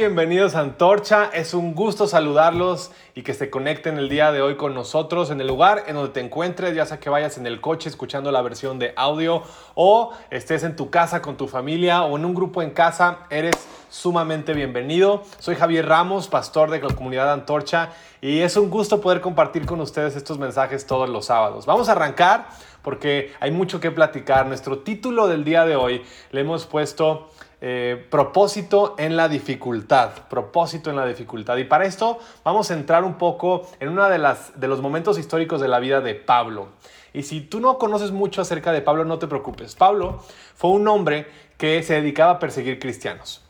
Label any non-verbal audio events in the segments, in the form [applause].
Bienvenidos a Antorcha, es un gusto saludarlos y que se conecten el día de hoy con nosotros en el lugar en donde te encuentres, ya sea que vayas en el coche escuchando la versión de audio o estés en tu casa con tu familia o en un grupo en casa, eres sumamente bienvenido. Soy Javier Ramos, pastor de la comunidad Antorcha y es un gusto poder compartir con ustedes estos mensajes todos los sábados. Vamos a arrancar porque hay mucho que platicar. Nuestro título del día de hoy le hemos puesto eh, propósito en la dificultad, propósito en la dificultad. Y para esto vamos a entrar un poco en uno de, las, de los momentos históricos de la vida de Pablo. Y si tú no conoces mucho acerca de Pablo, no te preocupes. Pablo fue un hombre que se dedicaba a perseguir cristianos.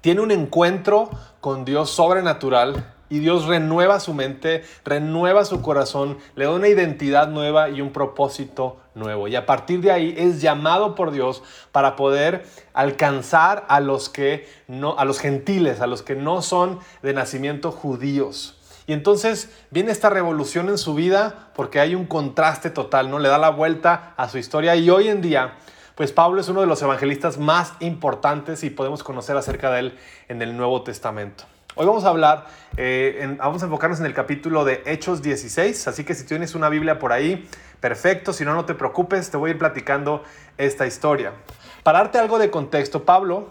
Tiene un encuentro con Dios sobrenatural y Dios renueva su mente, renueva su corazón, le da una identidad nueva y un propósito nuevo. Y a partir de ahí es llamado por Dios para poder alcanzar a los que no a los gentiles, a los que no son de nacimiento judíos. Y entonces viene esta revolución en su vida porque hay un contraste total, ¿no? Le da la vuelta a su historia y hoy en día pues Pablo es uno de los evangelistas más importantes y podemos conocer acerca de él en el Nuevo Testamento. Hoy vamos a hablar, eh, vamos a enfocarnos en el capítulo de Hechos 16, así que si tienes una Biblia por ahí, perfecto, si no, no te preocupes, te voy a ir platicando esta historia. Para darte algo de contexto, Pablo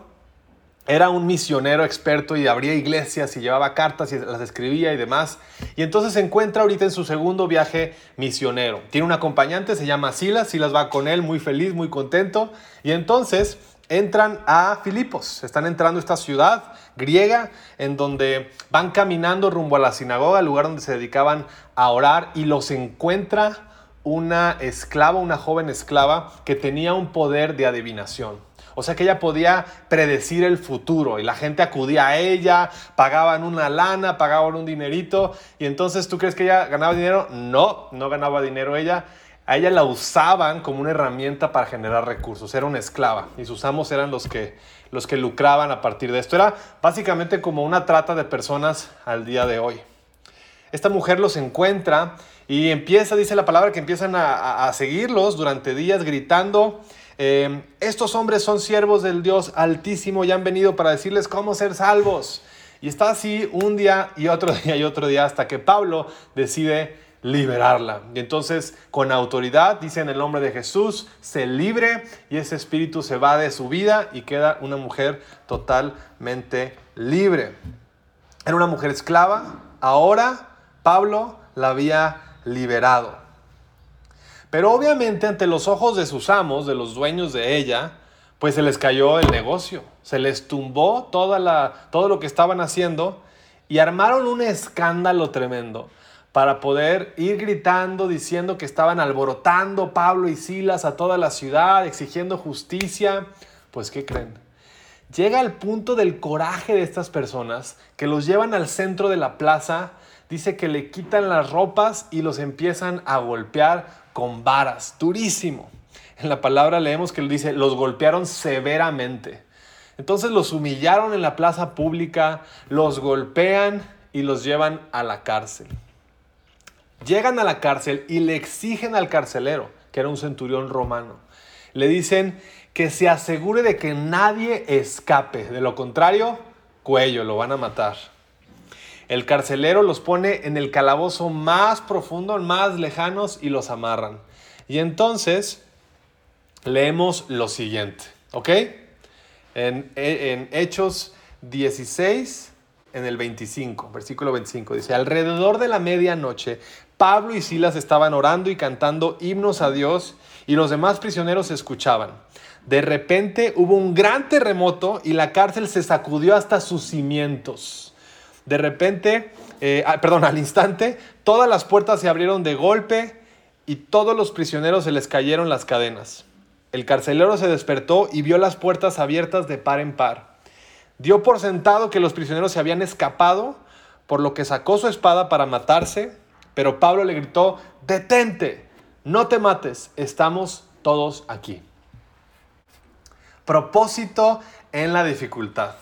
era un misionero experto y abría iglesias y llevaba cartas y las escribía y demás. Y entonces se encuentra ahorita en su segundo viaje misionero. Tiene un acompañante, se llama Silas. Silas va con él muy feliz, muy contento. Y entonces entran a Filipos. Están entrando a esta ciudad griega en donde van caminando rumbo a la sinagoga, el lugar donde se dedicaban a orar y los encuentra una esclava, una joven esclava que tenía un poder de adivinación. O sea que ella podía predecir el futuro y la gente acudía a ella, pagaban una lana, pagaban un dinerito y entonces tú crees que ella ganaba dinero? No, no ganaba dinero ella a ella la usaban como una herramienta para generar recursos, era una esclava y sus amos eran los que, los que lucraban a partir de esto. Era básicamente como una trata de personas al día de hoy. Esta mujer los encuentra y empieza, dice la palabra, que empiezan a, seguirlos durante días gritando, em, estos hombres son siervos del Dios altísimo y han venido para decirles cómo ser salvos. Y está así un día y otro [laughs] día y otro día hasta que Pablo decide liberarla. Y entonces con autoridad, dice en el nombre de Jesús, se libre y ese espíritu se va de su vida y queda una mujer totalmente libre. Era una mujer esclava, ahora Pablo la había liberado. Pero obviamente ante los ojos de sus amos, de los dueños de ella, pues se les cayó el negocio, se les tumbó toda la, todo lo que estaban haciendo y armaron un escándalo tremendo para poder ir gritando, diciendo que estaban alborotando Pablo y Silas a toda la ciudad, exigiendo justicia. Pues, ¿qué creen? Llega al punto del coraje de estas personas que los llevan al centro de la plaza, dice que le quitan las ropas y los empiezan a golpear con varas, durísimo. En la palabra leemos que dice, los golpearon severamente. Entonces los humillaron en la plaza pública, los golpean y los llevan a la cárcel. Llegan a la cárcel y le exigen al carcelero, que era un centurión romano, le dicen que se asegure de que nadie escape, de lo contrario, cuello, lo van a matar. El carcelero los pone en el calabozo más profundo, más lejanos y los amarran. Y entonces leemos lo siguiente, ¿ok? En, en Hechos 16, en el 25, versículo 25, dice, alrededor de la medianoche, Pablo y Silas estaban orando y cantando himnos a Dios y los demás prisioneros escuchaban. De repente hubo un gran terremoto y la cárcel se sacudió hasta sus cimientos. De repente, eh, ah, perdón, al instante, todas las puertas se abrieron de golpe y todos los prisioneros se les cayeron las cadenas. El carcelero se despertó y vio las puertas abiertas de par en par. Dio por sentado que los prisioneros se habían escapado, por lo que sacó su espada para matarse pero Pablo le gritó, detente, no te mates, estamos todos aquí. Propósito en la dificultad.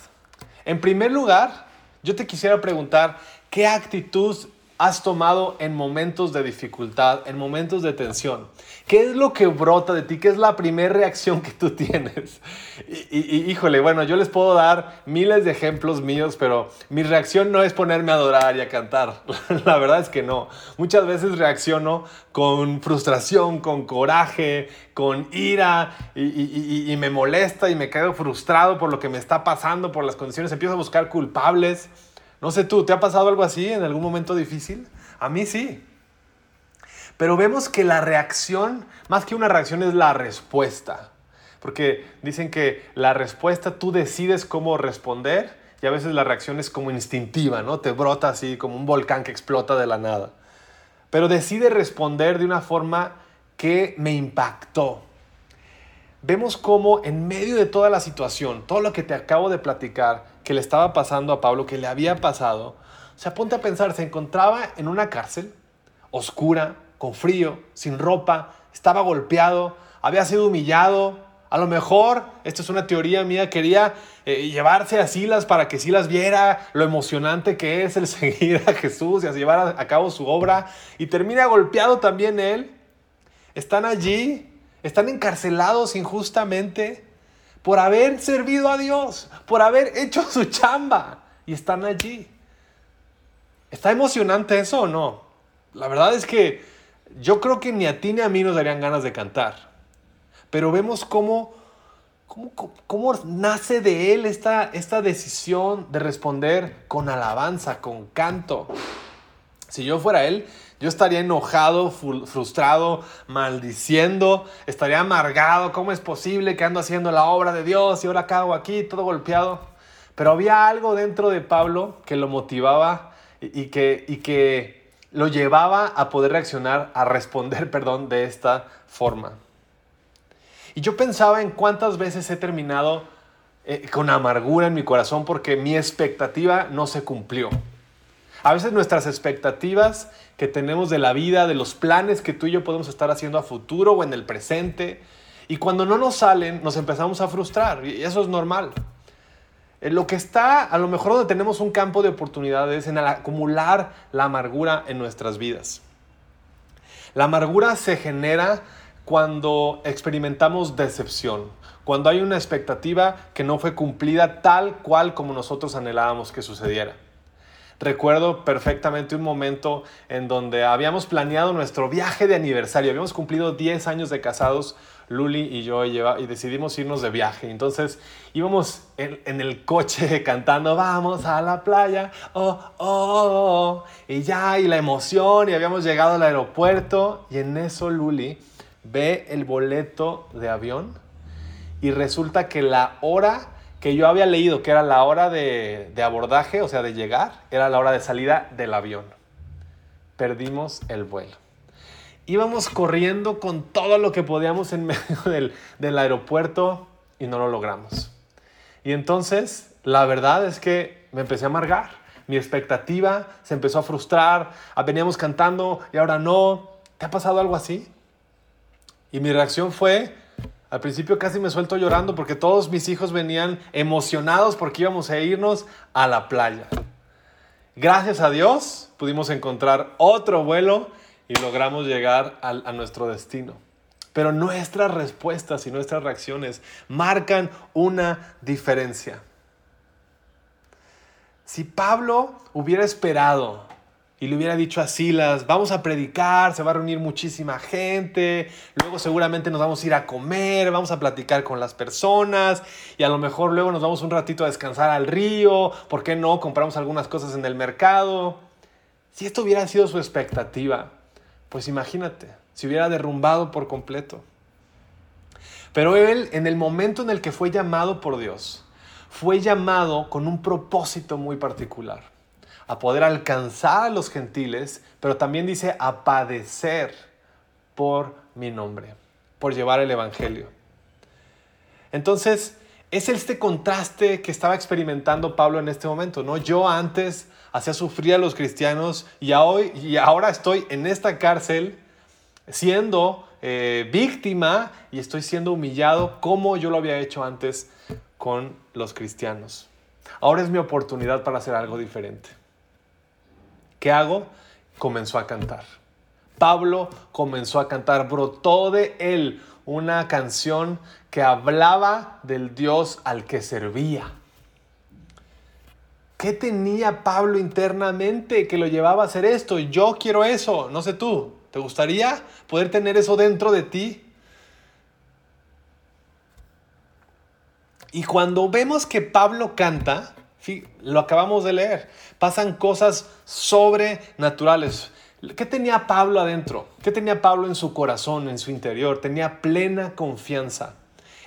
En primer lugar, yo te quisiera preguntar, ¿qué actitud has tomado en momentos de dificultad, en momentos de tensión? ¿Qué es lo que brota de ti? ¿Qué es la primera reacción que tú [laughs] tienes? Y, híjole, bueno, yo les puedo dar miles de ejemplos míos, pero mi reacción no es ponerme a adorar y a cantar. [laughs] la verdad es que no. Muchas veces reacciono con frustración, con coraje, con ira y, y me molesta y me quedo frustrado por lo que me está pasando, por las condiciones. Empiezo a buscar culpables. No sé tú, ¿te ha pasado algo así en algún momento difícil? A mí sí. Pero vemos que la reacción, más que una reacción, es la respuesta. Porque dicen que la respuesta tú decides cómo responder y a veces la reacción es como instintiva, ¿no? Te brota así como un volcán que explota de la nada. Pero decide responder de una forma que me impactó. Vemos cómo en medio de toda la situación, todo lo que te acabo de platicar, que le estaba pasando a Pablo, que le había pasado, o sea, ponte a pensar, se encontraba en una cárcel oscura, con frío, sin ropa, estaba golpeado, había sido humillado. A lo mejor, esto es una teoría mía, quería eh, llevarse a Silas para que Silas viera lo emocionante que es el [laughs] seguir a Jesús y llevar a cabo su obra. Y termina golpeado también él. Están allí, están encarcelados injustamente por haber servido a Dios, por haber hecho su chamba. Y están allí. ¿Está emocionante eso o no? La verdad es que yo creo que ni a ti ni a mí nos darían ganas de cantar. Pero vemos cómo, cómo, nace de él esta, esta decisión de responder con alabanza, con canto. Si yo fuera él, yo estaría enojado, frustrado, maldiciendo, estaría amargado. ¿Cómo es posible que ando haciendo la obra de Dios y ahora cago aquí, todo golpeado? Pero había algo dentro de Pablo que lo motivaba y, que, y que lo llevaba a poder reaccionar, a responder, [laughs] perdón, de esta forma. Y yo pensaba en cuántas veces he terminado eh, con amargura en mi corazón porque mi expectativa no se cumplió. A veces nuestras expectativas que tenemos de la vida, de los planes que tú y yo podemos estar haciendo a futuro o en el presente, y cuando no nos salen, nos empezamos a frustrar, y eso es normal. Eh, lo que está, a lo mejor donde tenemos un campo de oportunidades en acumular la amargura en nuestras vidas. La amargura se genera cuando experimentamos decepción, cuando hay una expectativa que no fue cumplida tal cual como nosotros anhelábamos que sucediera. Recuerdo perfectamente un momento en donde habíamos planeado nuestro viaje de aniversario. Habíamos cumplido 10 años de casados, Luli y yo, y decidimos irnos de viaje. Entonces íbamos en, el coche [laughs] cantando, vamos a la playa, oh, oh, oh, y ya, y la emoción, y habíamos llegado al aeropuerto, y en eso Luli ve el boleto de avión, y resulta que la hora que yo había leído que era la hora de, abordaje, o sea, de llegar, era la hora de salida del avión. Perdimos el vuelo. Íbamos corriendo con todo lo que podíamos en [laughs] medio del, del aeropuerto y no lo logramos. Y entonces, la verdad es que me empecé a amargar. Mi expectativa se empezó a frustrar. Veníamos cantando y ahora no. ¿Te ha pasado algo así? Y mi reacción fue, al principio casi me suelto llorando porque todos mis hijos venían emocionados porque íbamos a irnos a la playa. Gracias a Dios pudimos encontrar otro vuelo y logramos llegar a, nuestro destino. Pero nuestras respuestas y nuestras reacciones marcan una diferencia. Si Pablo hubiera esperado y le hubiera dicho a Silas, vamos a predicar, se va a reunir muchísima gente, luego seguramente nos vamos a ir a comer, vamos a platicar con las personas y a lo mejor luego nos vamos un ratito a descansar al río, ¿por qué no? Compramos algunas cosas en el mercado. Si esto hubiera sido su expectativa, pues imagínate, si hubiera derrumbado por completo. Pero él, en el momento en el que fue llamado por Dios, fue llamado con un propósito muy particular a poder alcanzar a los gentiles, pero también dice a padecer por mi nombre, por llevar el Evangelio. Entonces, es este contraste que estaba experimentando Pablo en este momento, ¿no? Yo antes hacía sufrir a los cristianos y, hoy, y ahora estoy en esta cárcel siendo eh, víctima y estoy siendo humillado como yo lo había hecho antes con los cristianos. Ahora es mi oportunidad para hacer algo diferente. ¿Qué hago? comenzó a cantar. Pablo comenzó a cantar, brotó de él una canción que hablaba del Dios al que servía. ¿Qué tenía Pablo internamente que lo llevaba a hacer esto? Yo quiero eso, no sé tú. ¿Te gustaría poder tener eso dentro de ti? Y cuando vemos que Pablo canta, lo acabamos de leer, pasan cosas sobrenaturales. ¿Qué tenía Pablo adentro? ¿Qué tenía Pablo en su corazón, en su interior? Tenía plena confianza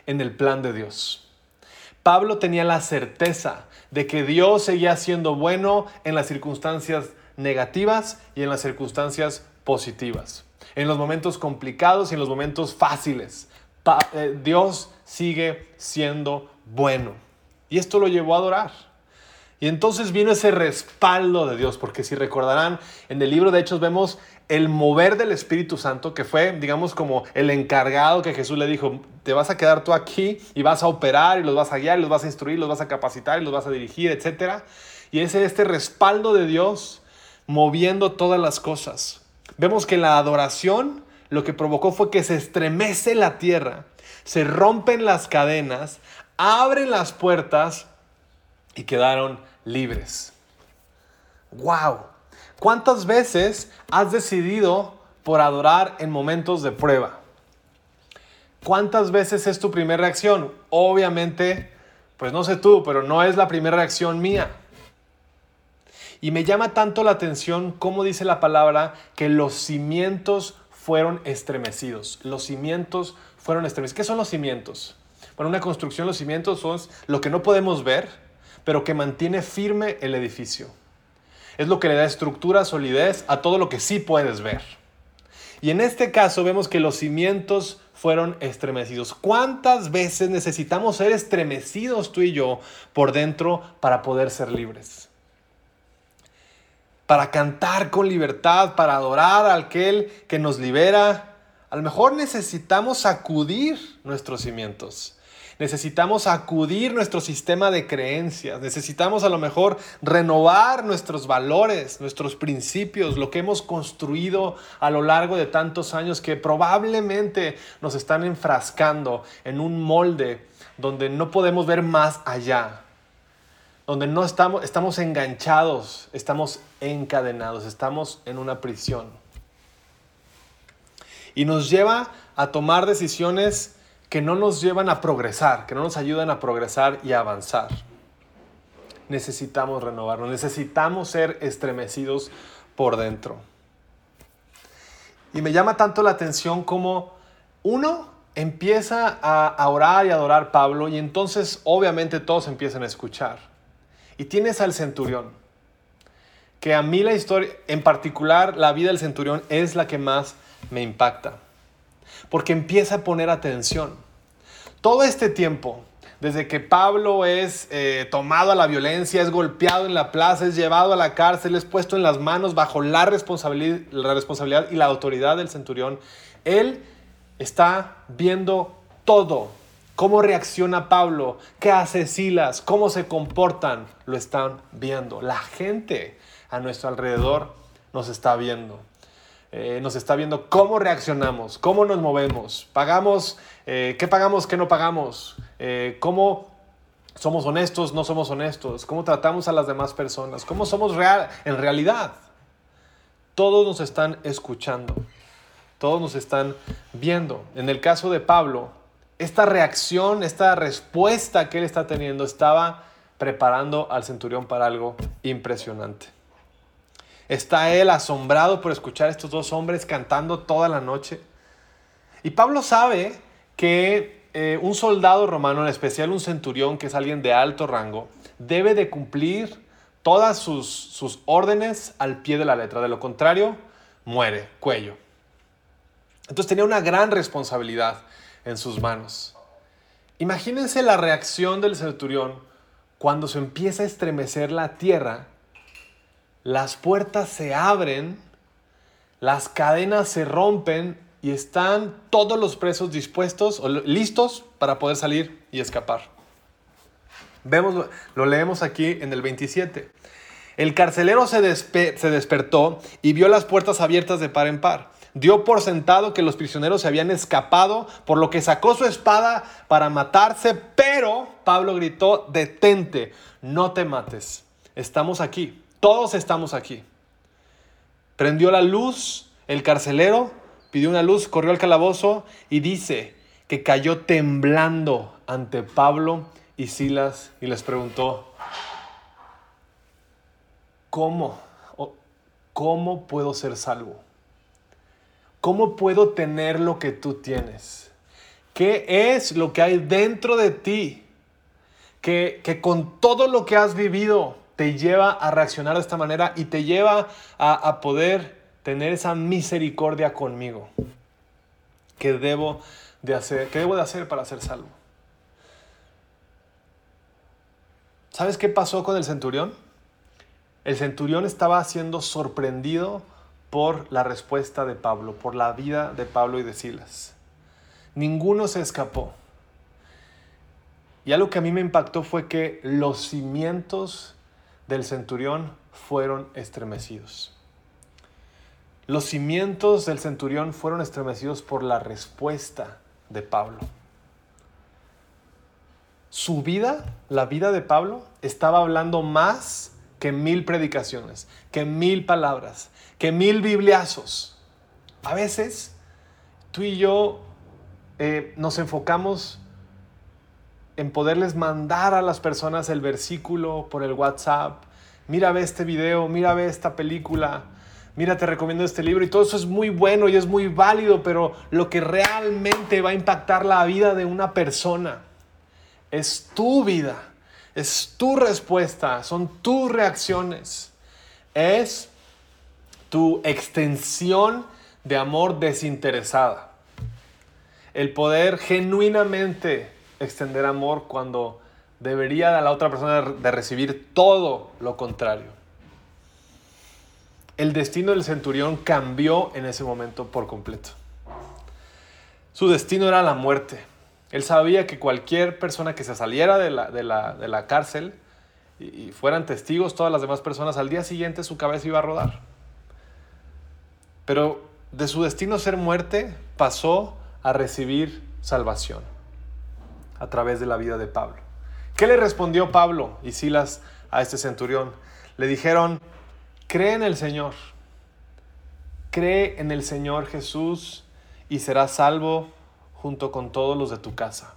en el plan de Dios. Pablo tenía la certeza de que Dios seguía siendo bueno en las circunstancias negativas y en las circunstancias positivas. En los momentos complicados y en los momentos fáciles. Eh, Dios sigue siendo bueno. Y esto lo llevó a adorar. Y entonces vino ese respaldo de Dios, porque si recordarán, en el libro de Hechos vemos el mover del Espíritu Santo, que fue, digamos, como el encargado que Jesús le dijo, te vas a quedar tú aquí y vas a operar y los vas a guiar, y los vas a instruir, los vas a capacitar y los vas a dirigir, etc. Y ese este respaldo de Dios moviendo todas las cosas. Vemos que la adoración lo que provocó fue que se estremece la tierra, se rompen las cadenas, abren las puertas y quedaron libres. ¡Wow! ¿Cuántas veces has decidido por adorar en momentos de prueba? ¿Cuántas veces es tu primera reacción? Obviamente, pues no sé tú, pero no es la primera reacción mía. Y me llama tanto la atención cómo dice la palabra que los cimientos fueron estremecidos. Los cimientos fueron estremecidos. ¿Qué son los cimientos? Bueno, una construcción, los cimientos son lo que no podemos ver, pero que mantiene firme el edificio. Es lo que le da estructura, solidez a todo lo que sí puedes ver. Y en este caso vemos que los cimientos fueron estremecidos. ¿Cuántas veces necesitamos ser estremecidos tú y yo por dentro para poder ser libres? Para cantar con libertad, para adorar a aquel que nos libera. A lo mejor necesitamos sacudir nuestros cimientos. Necesitamos acudir nuestro sistema de creencias. Necesitamos a lo mejor renovar nuestros valores, nuestros principios, lo que hemos construido a lo largo de tantos años que probablemente nos están enfrascando en un molde donde no podemos ver más allá, donde no estamos, estamos enganchados, estamos encadenados, estamos en una prisión. Y nos lleva a tomar decisiones que no nos llevan a progresar, que no nos ayudan a progresar y a avanzar. Necesitamos renovarnos, necesitamos ser estremecidos por dentro. Y me llama tanto la atención como uno empieza a orar y adorar Pablo y entonces obviamente todos empiezan a escuchar. Y tienes al centurión, que a mí la historia, en particular la vida del centurión es la que más me impacta porque empieza a poner atención. Todo este tiempo, desde que Pablo es eh, tomado a la violencia, es golpeado en la plaza, es llevado a la cárcel, es puesto en las manos bajo la responsabilidad, la responsabilidad y la autoridad del centurión, él está viendo todo. Cómo reacciona Pablo, qué hace Silas, cómo se comportan, lo están viendo. La gente a nuestro alrededor nos está viendo. Eh, nos está viendo cómo reaccionamos, cómo nos movemos, pagamos, eh, qué pagamos, qué no pagamos, eh, cómo somos honestos, no somos honestos, cómo tratamos a las demás personas, cómo somos real, en realidad. Todos nos están escuchando, todos nos están viendo. En el caso de Pablo, esta reacción, esta respuesta que él está teniendo estaba preparando al centurión para algo impresionante. Está él asombrado por escuchar a estos dos hombres cantando toda la noche. Y Pablo sabe que eh, un soldado romano, en especial un centurión, que es alguien de alto rango, debe de cumplir todas sus, sus órdenes al pie de la letra. De lo contrario, muere, cuello. Entonces tenía una gran responsabilidad en sus manos. Imagínense la reacción del centurión cuando se empieza a estremecer la tierra las puertas se abren, las cadenas se rompen y están todos los presos dispuestos o listos para poder salir y escapar. Vemos, lo leemos aquí en el 27. El carcelero se, se despertó y vio las puertas abiertas de par en par. Dio por sentado que los prisioneros se habían escapado, por lo que sacó su espada para matarse, pero Pablo gritó, detente, no te mates, estamos aquí, todos estamos aquí. Prendió la luz, el carcelero pidió una luz, corrió al calabozo y dice que cayó temblando ante Pablo y Silas y les preguntó, ¿cómo? ¿Cómo puedo ser salvo? ¿Cómo puedo tener lo que tú tienes? ¿Qué es lo que hay dentro de ti que, que con todo lo que has vivido te lleva a reaccionar de esta manera y te lleva a, a poder tener esa misericordia conmigo? ¿Qué debo de hacer? ¿Qué debo de hacer para ser salvo? ¿Sabes qué pasó con el centurión? El centurión estaba siendo sorprendido por la respuesta de Pablo, por la vida de Pablo y de Silas. Ninguno se escapó. Y algo que a mí me impactó fue que los cimientos del centurión fueron estremecidos. Los cimientos del centurión fueron estremecidos por la respuesta de Pablo. Su vida, la vida de Pablo, estaba hablando más que mil predicaciones, que mil palabras, que mil bibliazos. A veces tú y yo eh, nos enfocamos en poderles mandar a las personas el versículo por el WhatsApp. Mira, ve este video, mira, ve esta película, mira, te recomiendo este libro. Y todo eso es muy bueno y es muy válido, pero lo que realmente va a impactar la vida de una persona es tu vida es tu respuesta, son tus reacciones. Es tu extensión de amor desinteresada. El poder genuinamente extender amor cuando debería la otra persona de recibir todo lo contrario. El destino del centurión cambió en ese momento por completo. Su destino era la muerte. Él sabía que cualquier persona que se saliera de la, cárcel y, fueran testigos todas las demás personas, al día siguiente su cabeza iba a rodar. Pero de su destino ser muerte pasó a recibir salvación a través de la vida de Pablo. ¿Qué le respondió Pablo y Silas a este centurión? Le dijeron, cree en el Señor, cree en el Señor Jesús y serás salvo junto con todos los de tu casa.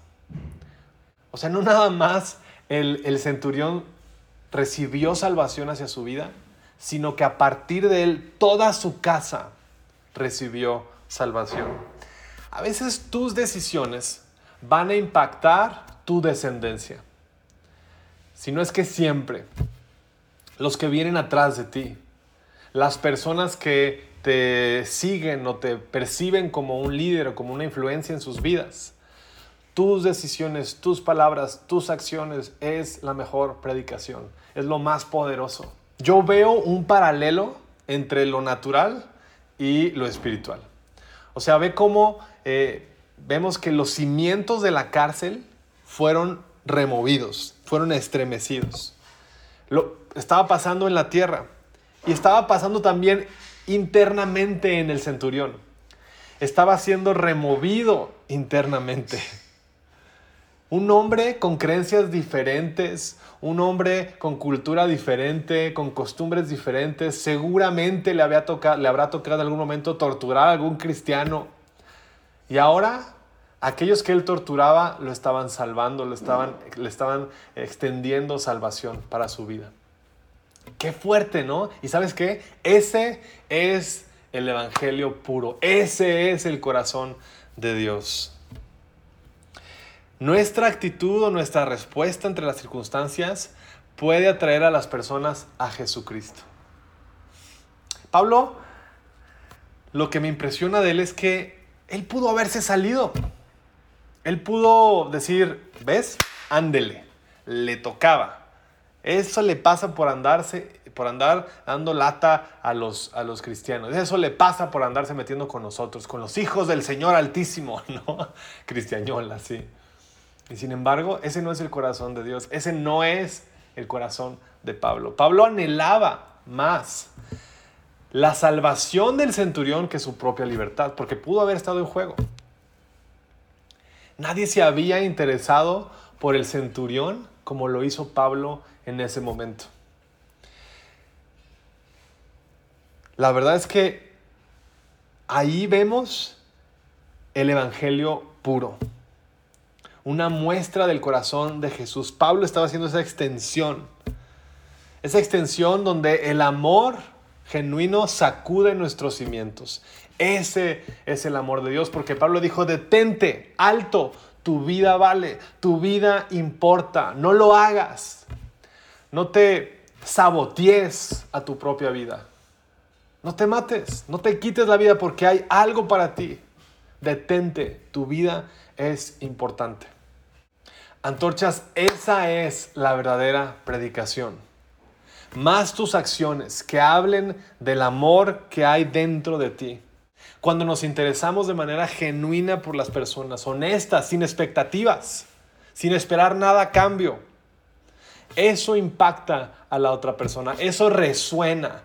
O sea, no nada más el, el centurión recibió salvación hacia su vida, sino que a partir de él toda su casa recibió salvación. A veces tus decisiones van a impactar tu descendencia. Si no es que siempre, los que vienen atrás de ti, las personas que te siguen o te perciben como un líder o como una influencia en sus vidas. Tus decisiones, tus palabras, tus acciones es la mejor predicación, es lo más poderoso. Yo veo un paralelo entre lo natural y lo espiritual. O sea, ve cómo eh, vemos que los cimientos de la cárcel fueron removidos, fueron estremecidos. Lo estaba pasando en la tierra y estaba pasando también internamente en el centurión. Estaba siendo removido internamente. Un hombre con creencias diferentes, un hombre con cultura diferente, con costumbres diferentes, seguramente le, había tocado, le habrá tocado en algún momento torturar a algún cristiano. Y ahora aquellos que él torturaba lo estaban salvando, lo estaban, le estaban extendiendo salvación para su vida. Qué fuerte, ¿no? Y sabes qué? Ese es el Evangelio puro. Ese es el corazón de Dios. Nuestra actitud o nuestra respuesta entre las circunstancias puede atraer a las personas a Jesucristo. Pablo, lo que me impresiona de él es que él pudo haberse salido. Él pudo decir, ¿ves? Ándele, le tocaba. Eso le pasa por andarse, por andar dando lata a los, a los cristianos. Eso le pasa por andarse metiendo con nosotros, con los hijos del Señor Altísimo, [laughs] ¿no? Cristiañola, sí. Y sin embargo, ese no es el corazón de Dios. Ese no es el corazón de Pablo. Pablo anhelaba más la salvación del centurión que su propia libertad, porque pudo haber estado en juego. Nadie se había interesado por el centurión como lo hizo Pablo en ese momento. La verdad es que ahí vemos el Evangelio puro, una muestra del corazón de Jesús. Pablo estaba haciendo esa extensión, esa extensión donde el amor genuino sacude nuestros cimientos. Ese es el amor de Dios, porque Pablo dijo, detente, alto, tu vida vale, tu vida importa, no lo hagas. No te sabotees a tu propia vida. No te mates, no te quites la vida porque hay algo para ti. Detente, tu vida es importante. Antorchas, esa es la verdadera predicación más tus acciones que hablen del amor que hay dentro de ti. Cuando nos interesamos de manera genuina por las personas, honestas, sin expectativas, sin esperar nada a cambio, eso impacta a la otra persona, eso resuena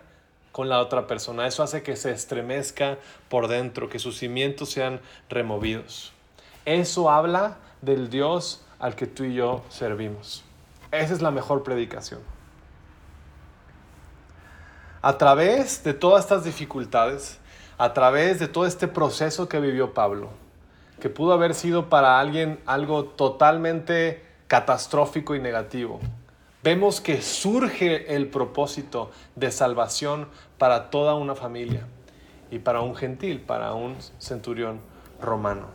con la otra persona, eso hace que se estremezca por dentro, que sus cimientos sean removidos. Eso habla del Dios al que tú y yo servimos. Esa es la mejor predicación a través de todas estas dificultades, a través de todo este proceso que vivió Pablo, que pudo haber sido para alguien algo totalmente catastrófico y negativo, vemos que surge el propósito de salvación para toda una familia y para un gentil, para un centurión romano.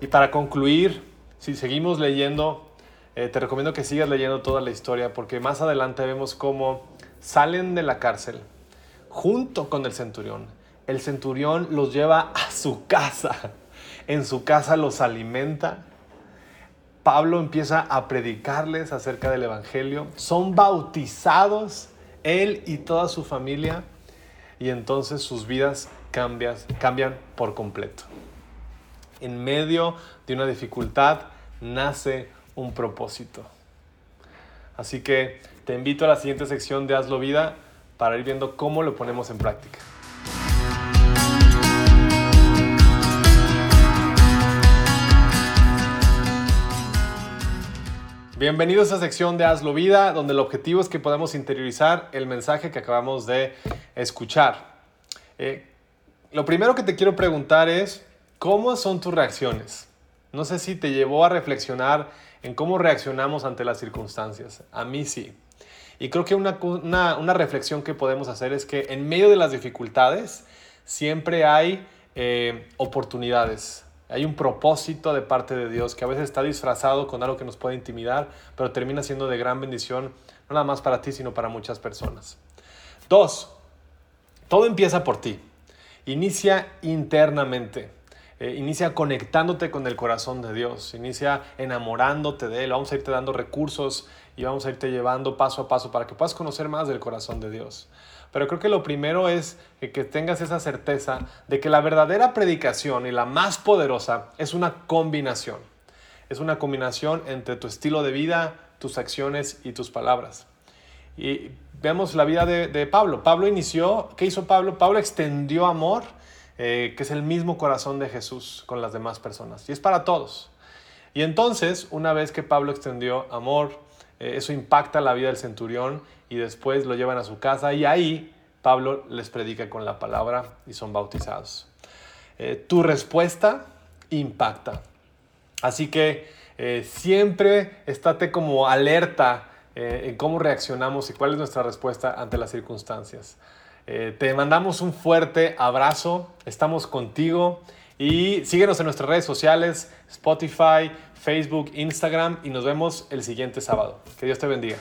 Y para concluir, si seguimos leyendo, eh, te recomiendo que sigas leyendo toda la historia porque más adelante vemos cómo salen de la cárcel junto con el centurión. El centurión los lleva a su casa. En su casa los alimenta. Pablo empieza a predicarles acerca del Evangelio. Son bautizados él y toda su familia. Y entonces sus vidas cambian, cambian por completo. En medio de una dificultad nace un propósito. Así que te invito a la siguiente sección de Hazlo Vida para ir viendo cómo lo ponemos en práctica. Bienvenidos a esta sección de Hazlo Vida, donde el objetivo es que podamos interiorizar el mensaje que acabamos de escuchar. Eh, lo primero que te quiero preguntar es, ¿cómo son tus reacciones? No sé si te llevó a reflexionar en cómo reaccionamos ante las circunstancias. A mí sí. Y creo que una, una, reflexión que podemos hacer es que en medio de las dificultades siempre hay eh, oportunidades. Hay un propósito de parte de Dios que a veces está disfrazado con algo que nos puede intimidar, pero termina siendo de gran bendición, no nada más para ti, sino para muchas personas. Dos, todo empieza por ti. Inicia internamente. Eh, inicia conectándote con el corazón de Dios, inicia enamorándote de Él. Vamos a irte dando recursos y vamos a irte llevando paso a paso para que puedas conocer más del corazón de Dios. Pero creo que lo primero es que, tengas esa certeza de que la verdadera predicación y la más poderosa es una combinación. Es una combinación entre tu estilo de vida, tus acciones y tus palabras. Y vemos la vida de, Pablo. Pablo inició, ¿qué hizo Pablo? Pablo extendió amor eh, que es el mismo corazón de Jesús con las demás personas. Y es para todos. Y entonces, una vez que Pablo extendió amor, eso impacta la vida del centurión y después lo llevan a su casa y ahí Pablo les predica con la palabra y son bautizados. Eh, tu respuesta impacta. Así que siempre estate como alerta en cómo reaccionamos y cuál es nuestra respuesta ante las circunstancias. Eh, te mandamos un fuerte abrazo, estamos contigo y síguenos en nuestras redes sociales, Spotify, Facebook, Instagram y nos vemos el siguiente sábado. Que Dios te bendiga.